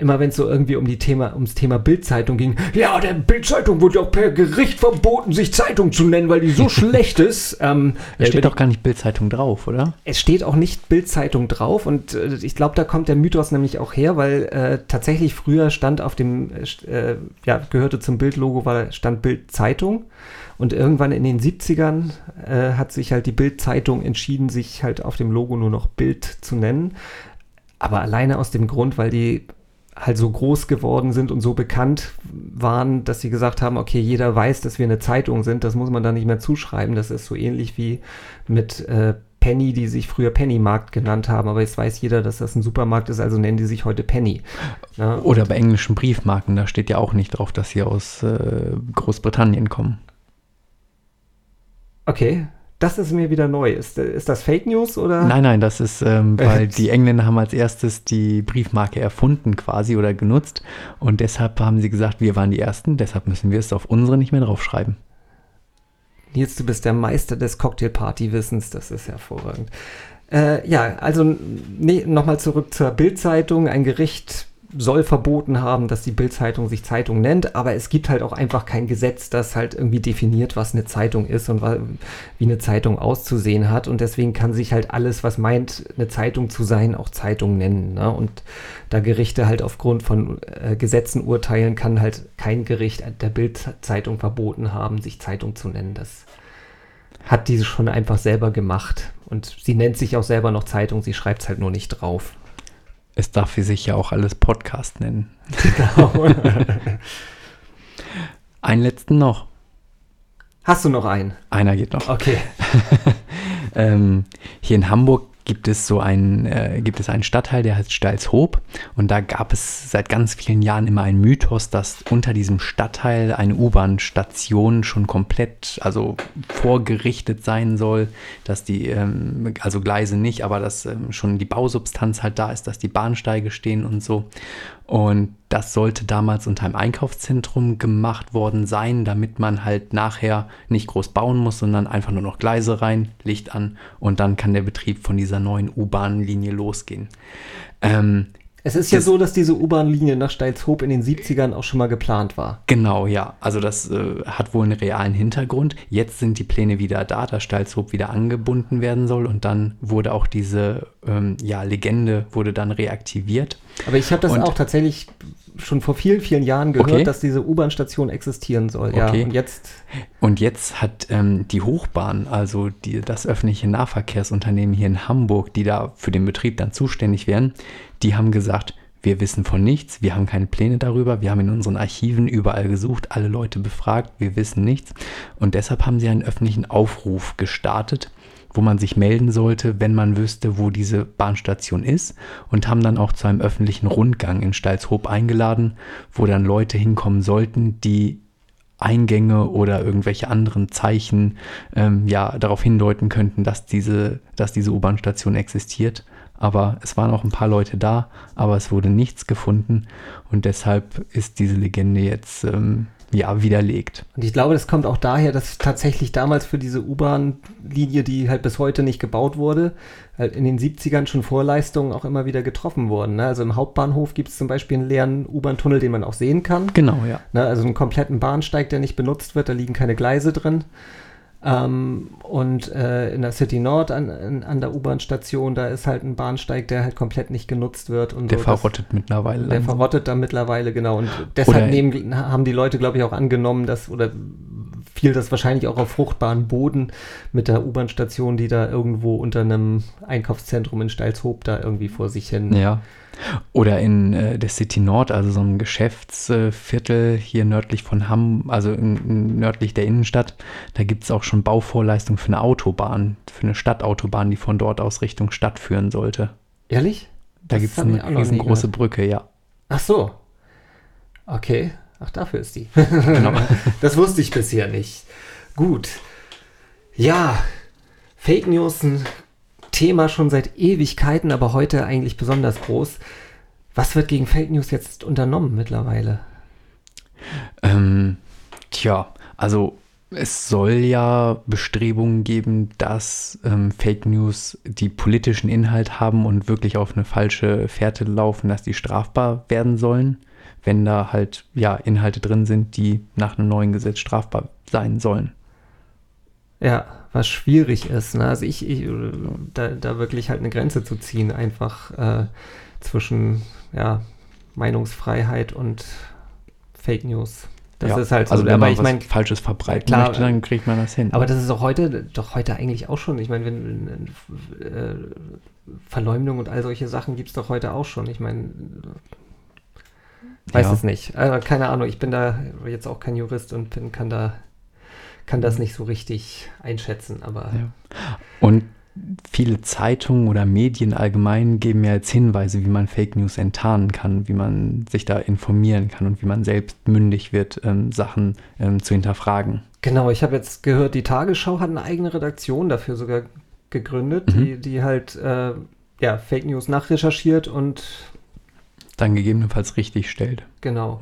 immer wenn es so irgendwie um die Thema, ums Thema Bildzeitung ging, ja, der Bildzeitung wurde ja auch per Gericht verboten, sich Zeitung zu nennen, weil die so schlecht ist. Ähm, Da steht doch gar nicht Bildzeitung drauf, oder? es steht auch nicht Bildzeitung drauf und äh, ich glaube, da kommt der Mythos nämlich auch her, weil äh, tatsächlich früher stand auf dem, äh, äh, ja, gehörte zum Bildlogo, war, stand Bildzeitung und irgendwann in den 70ern äh, hat sich halt die Bildzeitung entschieden, sich halt auf dem Logo nur noch Bild zu nennen. Aber alleine aus dem Grund, weil die halt so groß geworden sind und so bekannt waren, dass sie gesagt haben, okay, jeder weiß, dass wir eine Zeitung sind, das muss man da nicht mehr zuschreiben. Das ist so ähnlich wie mit äh, Penny, die sich früher Pennymarkt genannt haben, aber jetzt weiß jeder, dass das ein Supermarkt ist, also nennen die sich heute Penny. Ja, Oder bei englischen Briefmarken, da steht ja auch nicht drauf, dass sie aus äh, Großbritannien kommen. okay, das ist mir wieder neu. Ist, ist das Fake News oder? Nein, nein, das ist, ähm, weil die Engländer haben als erstes die Briefmarke erfunden quasi oder genutzt und deshalb haben sie gesagt, wir waren die Ersten, deshalb müssen wir es auf unsere nicht mehr draufschreiben. Nils, du bist der Meister des Cocktailparty-Wissens, das ist hervorragend. Äh, ja, also nee, nochmal zurück zur Bildzeitung. Ein Gericht soll verboten haben, dass die Bildzeitung sich Zeitung nennt, aber es gibt halt auch einfach kein Gesetz, das halt irgendwie definiert, was eine Zeitung ist und wie eine Zeitung auszusehen hat. Und deswegen kann sich halt alles, was meint, eine Zeitung zu sein, auch Zeitung nennen. Ne? Und da Gerichte halt aufgrund von äh, Gesetzen urteilen, kann halt kein Gericht der Bildzeitung verboten haben, sich Zeitung zu nennen. Das hat diese schon einfach selber gemacht. Und sie nennt sich auch selber noch Zeitung, sie schreibt es halt nur nicht drauf. Es darf sich ja auch alles Podcast nennen. Genau. Einen letzten noch. Hast du noch einen? Einer geht noch. Okay. ähm, hier in Hamburg gibt es so einen, äh, gibt es einen Stadtteil, der heißt Stalshoop. Und da gab es seit ganz vielen Jahren immer einen Mythos, dass unter diesem Stadtteil eine U-Bahn-Station schon komplett, also vorgerichtet sein soll, dass die, ähm, also Gleise nicht, aber dass ähm, schon die Bausubstanz halt da ist, dass die Bahnsteige stehen und so. Und das sollte damals unter einem Einkaufszentrum gemacht worden sein, damit man halt nachher nicht groß bauen muss, sondern einfach nur noch Gleise rein, Licht an und dann kann der Betrieb von dieser neuen U-Bahn-Linie losgehen. Ähm, Es ist ja Das- so, dass diese U-Bahn-Linie nach Steilshoop in den 70ern auch schon mal geplant war. Genau, ja. Also das äh, hat wohl einen realen Hintergrund. Jetzt sind die Pläne wieder da, dass Stalzhoop wieder angebunden werden soll und dann wurde auch diese ähm, ja, Legende wurde dann reaktiviert. Aber ich habe das Und- auch tatsächlich schon vor vielen, vielen Jahren gehört, Okay. dass diese U-Bahn-Station existieren soll. Ja, Okay. und jetzt Und jetzt hat ähm, die Hochbahn, also die, das öffentliche Nahverkehrsunternehmen hier in Hamburg, die da für den Betrieb dann zuständig wären, die haben gesagt, wir wissen von nichts, wir haben keine Pläne darüber, wir haben in unseren Archiven überall gesucht, alle Leute befragt, wir wissen nichts. Und deshalb haben sie einen öffentlichen Aufruf gestartet, wo man sich melden sollte, wenn man wüsste, wo diese Bahnstation ist und haben dann auch zu einem öffentlichen Rundgang in Stalzhoop eingeladen, wo dann Leute hinkommen sollten, die Eingänge oder irgendwelche anderen Zeichen ähm, ja darauf hindeuten könnten, dass diese, dass diese U-Bahn-Station existiert. Aber es waren auch ein paar Leute da, aber es wurde nichts gefunden und deshalb ist diese Legende jetzt ähm, ja widerlegt. Und ich glaube, das kommt auch daher, dass tatsächlich damals für diese U-Bahn-Linie, die halt bis heute nicht gebaut wurde, halt in den 70ern schon Vorleistungen auch immer wieder getroffen wurden. Ne? Also im Hauptbahnhof gibt es zum Beispiel einen leeren U-Bahn-Tunnel, den man auch sehen kann. Genau, ja. Ne? Also einen kompletten Bahnsteig, der nicht benutzt wird, da liegen keine Gleise drin. Ähm, und äh, in der City Nord an, an, an der U-Bahn-Station, da ist halt ein Bahnsteig, der halt komplett nicht genutzt wird. Und Der so. Das- verrottet mittlerweile. der langsam. verrottet da mittlerweile, genau. Und deshalb Oder- nehmen, haben die Leute, glaube ich, auch angenommen, dass, oder fiel das wahrscheinlich auch auf fruchtbaren Boden mit der U-Bahn-Station, die da irgendwo unter einem Einkaufszentrum in Steilshoop da irgendwie vor sich hin. Ja. Oder in äh, der City Nord, also so einem Geschäftsviertel hier nördlich von Hamm, also in, in, nördlich der Innenstadt, da gibt es auch schon Bauvorleistungen für eine Autobahn, für eine Stadtautobahn, die von dort aus Richtung Stadt führen sollte. Ehrlich? Da gibt es eine riesengroße. Brücke, ja. Ach so. Okay. Ach, dafür ist die. Genau. Das wusste ich bisher nicht. Gut. Ja, Fake News, ein Thema schon seit Ewigkeiten, aber heute eigentlich besonders groß. Was wird gegen Fake News jetzt unternommen mittlerweile? Ähm, tja, also es soll ja Bestrebungen geben, dass ähm, Fake News, die politischen Inhalt haben und wirklich auf eine falsche Fährte laufen, dass die strafbar werden sollen, wenn da halt ja Inhalte drin sind, die nach einem neuen Gesetz strafbar sein sollen. Ja, was schwierig ist. Ne? Also ich, ich da, da wirklich halt eine Grenze zu ziehen, einfach äh, zwischen ja, Meinungsfreiheit und Fake News. Das ja, ist halt so. Also aber man ich meine, Falsches verbreiten klar, möchte, dann kriegt man das hin. aber das ist auch heute, doch heute eigentlich auch schon. Ich meine, wenn äh, Verleumdung und all solche Sachen gibt es doch heute auch schon. Ich meine, weiß Ja. es nicht. Also, keine Ahnung, ich bin da jetzt auch kein Jurist und bin, kann da kann das nicht so richtig einschätzen, aber Ja. Und viele Zeitungen oder Medien allgemein geben ja jetzt Hinweise, wie man Fake News enttarnen kann, wie man sich da informieren kann und wie man selbst mündig wird, ähm, Sachen ähm, zu hinterfragen. Genau, ich habe jetzt gehört, die Tagesschau hat eine eigene Redaktion dafür sogar gegründet, Mhm. die, die halt äh, ja, Fake News nachrecherchiert und Dann gegebenenfalls richtig stellt. genau.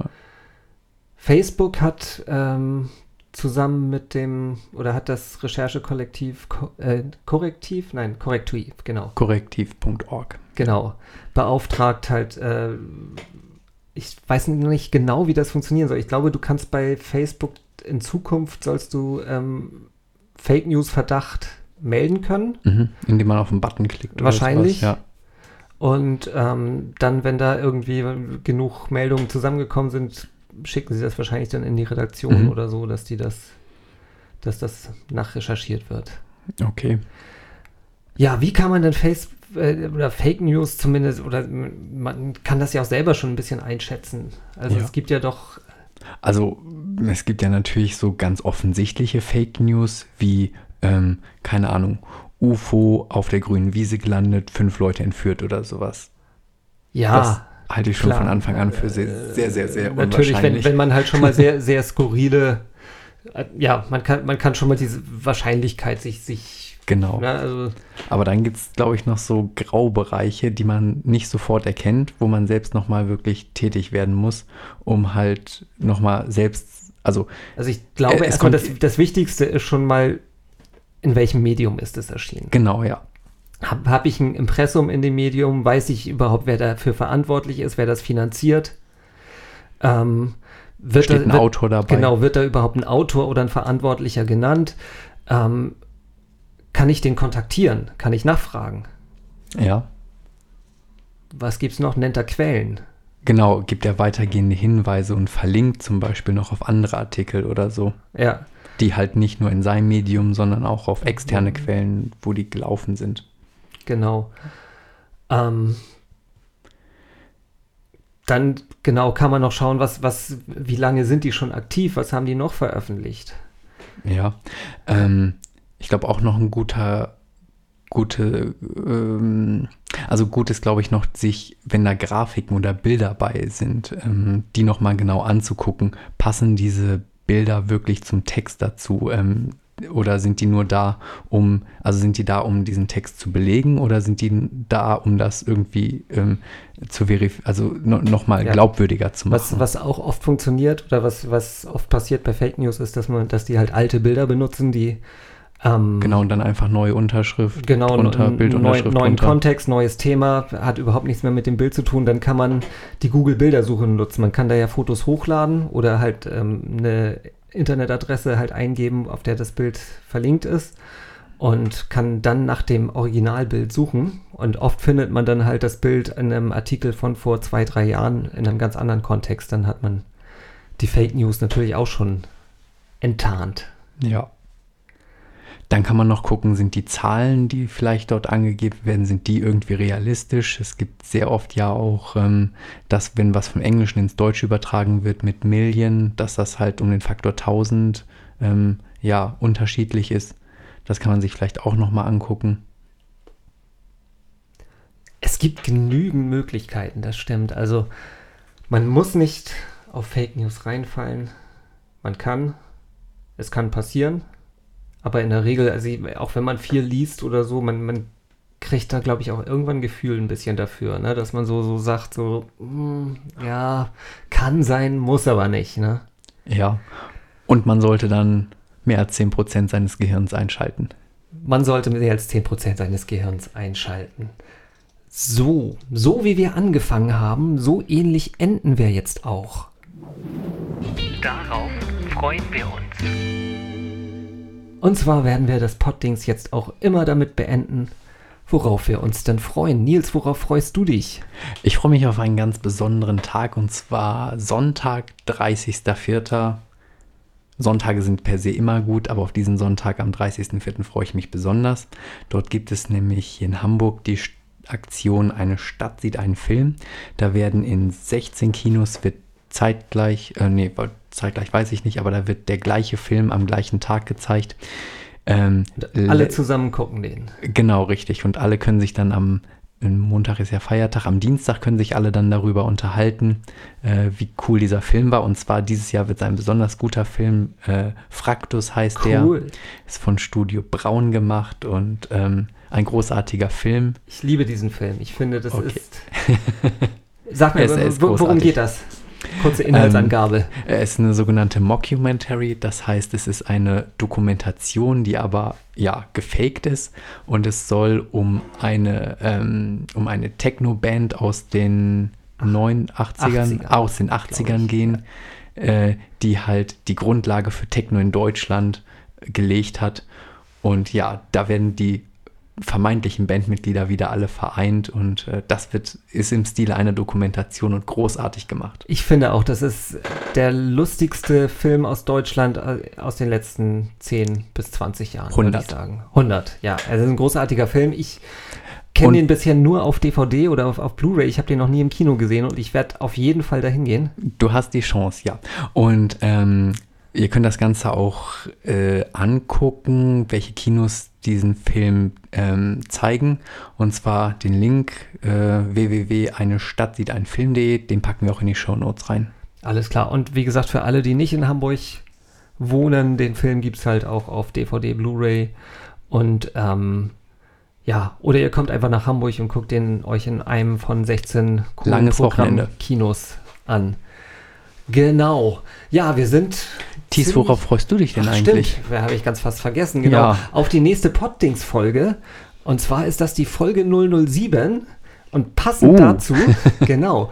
Facebook hat ähm, zusammen mit dem, oder hat das Recherchekollektiv Ko äh, Korrektiv? Nein, Korrektiv, genau. Korrektiv.org. Genau. Beauftragt halt, äh, ich weiß nicht genau, wie das funktionieren soll. Ich glaube, du kannst bei Facebook in Zukunft sollst du ähm, Fake News Verdacht melden können. Mhm. Indem man auf den Button klickt. oder Wahrscheinlich. sowas, Ja. Und ähm, dann, wenn da irgendwie genug Meldungen zusammengekommen sind, schicken sie das wahrscheinlich dann in die Redaktion Mhm. oder so, dass die das, dass das nachrecherchiert wird. Okay. Ja, wie kann man denn Face äh, oder Fake News zumindest, oder man kann das ja auch selber schon ein bisschen einschätzen. Also Ja. es gibt ja doch, Also es gibt ja natürlich so ganz offensichtliche Fake News wie, ähm, keine Ahnung, UFO auf der grünen Wiese gelandet, fünf Leute entführt oder sowas. ja. Das halte ich schon klar. von Anfang an für sehr, sehr, sehr, sehr Natürlich, wenn, unwahrscheinlich. wenn man halt schon mal sehr, sehr skurrile, äh, ja, man kann, man kann schon mal diese Wahrscheinlichkeit sich, sich, Genau. ne, also Aber dann gibt es, glaube ich, noch so Graubereiche, die man nicht sofort erkennt, wo man selbst nochmal wirklich tätig werden muss, um halt nochmal selbst, also Also ich glaube Äh, erstmal, kommt- das, das Wichtigste ist schon mal, in welchem Medium ist es erschienen. genau, ja. Habe hab ich ein Impressum in dem Medium? Weiß ich überhaupt, wer dafür verantwortlich ist, wer das finanziert? Ähm, wird Steht da, ein wird, Autor dabei? Genau, wird da überhaupt ein Autor oder ein Verantwortlicher genannt? Ähm, kann ich den kontaktieren? Kann ich nachfragen? Ja. Was gibt es noch? Nennt er Quellen? Genau, gibt er weitergehende Hinweise und verlinkt zum Beispiel noch auf andere Artikel oder so. Ja. Die halt nicht nur in seinem Medium, sondern auch auf externe Quellen, wo die gelaufen sind. Genau. Ähm, dann genau kann man noch schauen, was, was, wie lange sind die schon aktiv, was haben die noch veröffentlicht? Ja. Ähm, ich glaube auch noch ein guter, gute, ähm, also gut ist, glaube ich, noch, sich, wenn da Grafiken oder Bilder bei sind, ähm, die nochmal genau anzugucken. Passen diese Bilder wirklich zum Text dazu? Ähm, oder sind die nur da, um, also sind die da, um diesen Text zu belegen oder sind die da, um das irgendwie ähm, zu verifizieren, also no, nochmal Ja. glaubwürdiger zu machen? Was, was auch oft funktioniert oder was, was oft passiert bei Fake News ist, dass man, dass die halt alte Bilder benutzen, die ähm, Genau, und dann einfach neue Unterschrift genau drunter, Bildunterschrift neuen, neuen drunter. Kontext, neues Thema, hat überhaupt nichts mehr mit dem Bild zu tun, dann kann man die Google-Bildersuche nutzen. Man kann da ja Fotos hochladen oder halt ähm, eine Internetadresse halt eingeben, auf der das Bild verlinkt ist und kann dann nach dem Originalbild suchen. Und oft findet man dann halt das Bild in einem Artikel von vor zwei, drei Jahren in einem ganz anderen Kontext. Dann hat man die Fake News natürlich auch schon enttarnt. Ja. Dann kann man noch gucken, sind die Zahlen, die vielleicht dort angegeben werden, sind die irgendwie realistisch? Es gibt sehr oft ja auch, ähm, dass wenn was vom Englischen ins Deutsche übertragen wird mit Million, dass das halt um den Faktor 1000 ähm, ja unterschiedlich ist. Das kann man sich vielleicht auch nochmal angucken. Es gibt genügend Möglichkeiten, das stimmt. Also man muss nicht auf Fake News reinfallen. Man kann, es kann passieren, aber in der Regel, also auch wenn man viel liest oder so, man, man kriegt da, glaube ich, auch irgendwann ein Gefühl ein bisschen dafür, ne? dass man so, so sagt, so, hm, ja, kann sein, muss aber nicht. Ne? Ja. Und man sollte dann mehr als 10% seines Gehirns einschalten. Man sollte mehr als 10% seines Gehirns einschalten. So, so wie wir angefangen haben, so ähnlich enden wir jetzt auch. Darauf freuen wir uns. Und zwar werden wir das Poddings jetzt auch immer damit beenden, worauf wir uns denn freuen. Nils, worauf freust du dich? Ich freue mich auf einen ganz besonderen Tag und zwar Sonntag, 30.04. Sonntage sind per se immer gut, aber auf diesen Sonntag am 30.04. freue ich mich besonders. Dort gibt es nämlich hier in Hamburg die Aktion Eine Stadt sieht einen Film. Da werden in 16 Kinos wird zeitgleich, äh, nee, zeitgleich weiß ich nicht, aber da wird der gleiche Film am gleichen Tag gezeigt. Ähm, alle zusammen gucken den. Genau, richtig. Und alle können sich dann am Montag ist ja Feiertag, am Dienstag können sich alle dann darüber unterhalten, äh, wie cool dieser Film war. Und zwar dieses Jahr wird es ein besonders guter Film. Äh, Fraktus heißt cool. der. Ist von Studio Braun gemacht und ähm, ein großartiger Film. Ich liebe diesen Film. Ich finde, das okay. ist. Sag mir, worum geht das? Kurze Inhaltsangabe. Ähm, es ist eine sogenannte Mockumentary, das heißt, es ist eine Dokumentation, die aber ja gefaked ist und es soll um eine ähm, um eine Techno-Band aus den 89ern, 80er, aus den 80ern gehen, ja. äh, die halt die Grundlage für Techno in Deutschland gelegt hat. Und ja, da werden die vermeintlichen Bandmitglieder wieder alle vereint und äh, das wird, ist im Stile einer Dokumentation und großartig gemacht. Ich finde auch, das ist der lustigste Film aus Deutschland äh, aus den letzten 10 bis 20 Jahren, 100. ich sagen. 100, ja. Also ein großartiger Film. Ich kenne den bisher nur auf DVD oder auf, auf Blu-ray. Ich habe den noch nie im Kino gesehen und ich werde auf jeden Fall dahin gehen. Du hast die Chance, ja. Und ähm, Ihr könnt das Ganze auch äh, angucken, welche Kinos diesen Film ähm, zeigen. Und zwar den Link äh, www. eine Stadt sieht ein Film.de, den packen wir auch in die Show Notes rein. Alles klar. Und wie gesagt, für alle, die nicht in Hamburg wohnen, den Film gibt es halt auch auf DVD, Blu-ray. Und ähm, ja, oder ihr kommt einfach nach Hamburg und guckt den euch in einem von 16 coolen Programm-Kinos an. Genau. Ja, wir sind Thies, worauf freust du dich denn Ach, eigentlich? Stimmt, habe ich ganz fast vergessen. Genau. Ja. Auf die nächste Poddings-Folge. Und zwar ist das die Folge 007. Und passend uh. dazu, genau,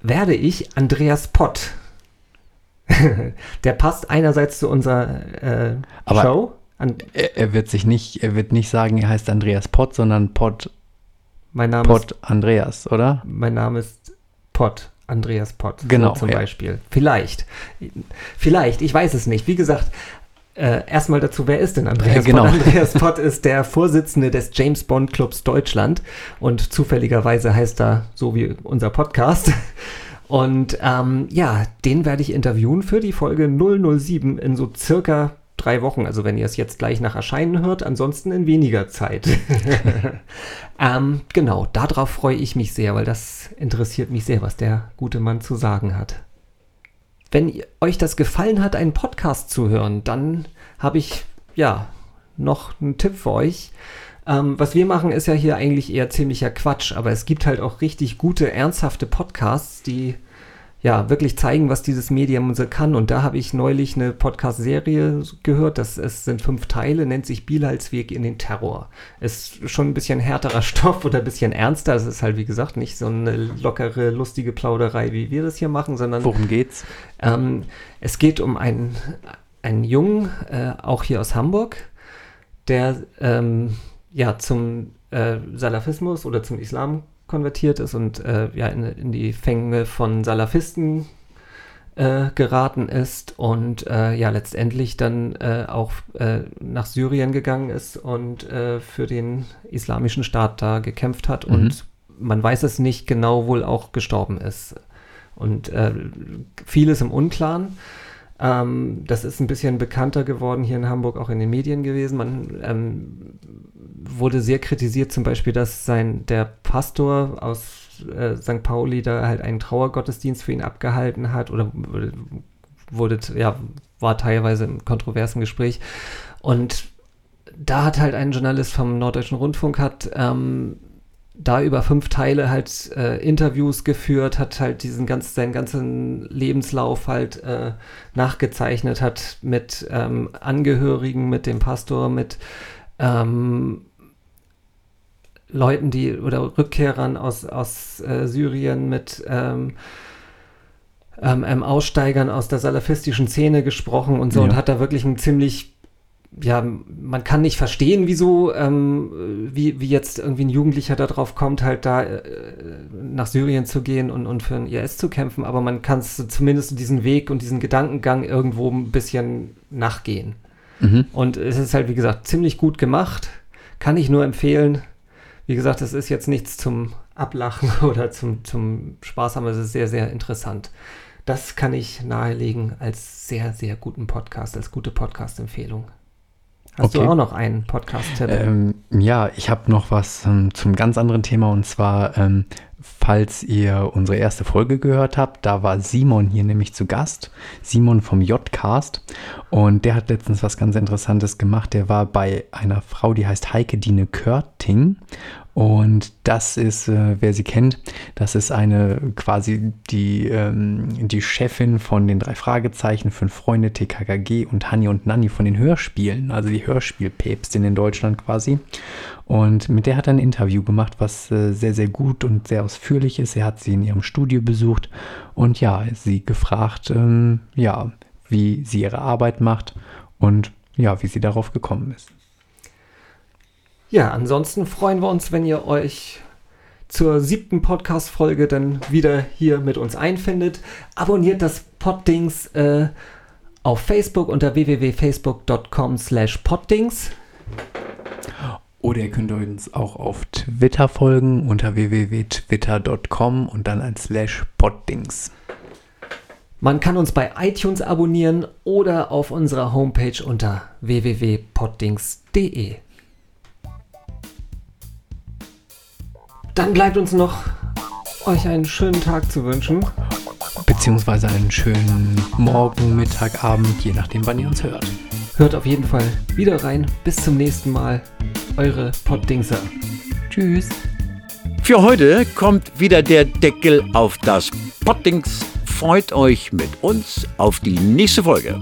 werde ich Andreas Pott. Der passt einerseits zu unserer äh, Aber Show. Er, er, wird sich nicht, er wird nicht sagen, er heißt Andreas Pott, sondern Pott. Mein Name Pott ist, Andreas, oder? Mein Name ist Pott. Andreas Pott genau, so zum ja. Beispiel. Vielleicht. Vielleicht, ich weiß es nicht. Wie gesagt, äh, erstmal dazu, wer ist denn Andreas ja, genau. Pott? Andreas Pott ist der Vorsitzende des James Bond Clubs Deutschland und zufälligerweise heißt er so wie unser Podcast. Und ähm, ja, den werde ich interviewen für die Folge 007 in so circa drei Wochen. Also wenn ihr es jetzt gleich nach Erscheinen hört, ansonsten in weniger Zeit. ähm, genau, darauf freue ich mich sehr, weil das interessiert mich sehr, was der gute Mann zu sagen hat. Wenn euch das gefallen hat, einen Podcast zu hören, dann habe ich ja noch einen Tipp für euch. Ähm, was wir machen, ist ja hier eigentlich eher ziemlicher Quatsch, aber es gibt halt auch richtig gute, ernsthafte Podcasts, die ja, wirklich zeigen, was dieses Medium so kann. Und da habe ich neulich eine Podcast-Serie gehört, das es sind fünf Teile, nennt sich Bilal's Weg in den Terror. Ist schon ein bisschen härterer Stoff oder ein bisschen ernster. Es ist halt, wie gesagt, nicht so eine lockere, lustige Plauderei, wie wir das hier machen, sondern. Worum geht's? Ähm, es geht um einen, einen Jungen, äh, auch hier aus Hamburg, der ähm, ja zum äh, Salafismus oder zum Islam konvertiert ist und äh, ja, in, in, die Fänge von Salafisten äh, geraten ist und äh, ja letztendlich dann äh, auch äh, nach Syrien gegangen ist und äh, für den islamischen Staat da gekämpft hat mhm. und man weiß es nicht genau wohl auch gestorben ist. Und vieles im Unklaren. Ähm, das ist ein bisschen bekannter geworden hier in Hamburg, auch in den Medien gewesen. Man ähm, wurde sehr kritisiert, zum Beispiel, dass sein der Pastor aus äh, St. Pauli da halt einen Trauergottesdienst für ihn abgehalten hat oder wurde, ja, war teilweise im kontroversen Gespräch. Und da hat halt ein Journalist vom Norddeutschen Rundfunk hat ähm, da über fünf Teile halt äh, Interviews geführt, hat halt diesen ganz, seinen ganzen Lebenslauf halt äh, nachgezeichnet, hat mit ähm, Angehörigen, mit dem Pastor, mit ähm, Leuten, die oder Rückkehrern aus, aus äh, Syrien, mit ähm, ähm, Aussteigern aus der salafistischen Szene gesprochen und so Ja. und hat da wirklich ein ziemlich ja, man kann nicht verstehen, wieso, ähm, wie, wie jetzt irgendwie ein Jugendlicher darauf kommt, halt da äh, nach Syrien zu gehen und, und für den IS zu kämpfen, aber man kann es zumindest diesen Weg und diesen Gedankengang irgendwo ein bisschen nachgehen. Mhm. Und es ist halt, wie gesagt, ziemlich gut gemacht. Kann ich nur empfehlen. Wie gesagt, es ist jetzt nichts zum Ablachen oder zum, zum Spaß haben, es ist sehr, sehr interessant. Das kann ich nahelegen als sehr, sehr guten Podcast, als gute Podcast-Empfehlung. Hast Okay. du auch noch einen Podcast-Tipp? Ähm, ja, ich habe noch was ähm, zum ganz anderen Thema und zwar, ähm, falls ihr unsere erste Folge gehört habt, da war Simon hier nämlich zu Gast, Simon vom J-Cast und der hat letztens was ganz Interessantes gemacht. Der war bei einer Frau, die heißt Heike Dine Körting und das ist, äh, wer sie kennt, das ist eine quasi die, ähm, die Chefin von den drei Fragezeichen, fünf Freunde, TKKG und Hanni und Nanni von den Hörspielen, also die Hörspielpäpstin in Deutschland quasi. Und mit der hat er ein Interview gemacht, was äh, sehr, sehr gut und sehr ausführlich ist. Er hat sie in ihrem Studio besucht und ja, sie gefragt, ähm, ja, wie sie ihre Arbeit macht und ja, wie sie darauf gekommen ist. Ja, ansonsten freuen wir uns, wenn ihr euch zur siebten Podcast-Folge dann wieder hier mit uns einfindet. Abonniert das Poddings äh, auf Facebook unter www.facebook.com slash poddings. Oder ihr könnt uns auch auf Twitter folgen unter www.twitter.com und dann ein Slash Poddings. Man kann uns bei iTunes abonnieren oder auf unserer Homepage unter www.poddings.de. Dann bleibt uns noch, euch einen schönen Tag zu wünschen. Beziehungsweise einen schönen Morgen, Mittag, Abend, je nachdem, wann ihr uns hört. Hört auf jeden Fall wieder rein. Bis zum nächsten Mal. Eure Poddingser. Tschüss. Für heute kommt wieder der Deckel auf das Pottings. Freut euch mit uns auf die nächste Folge.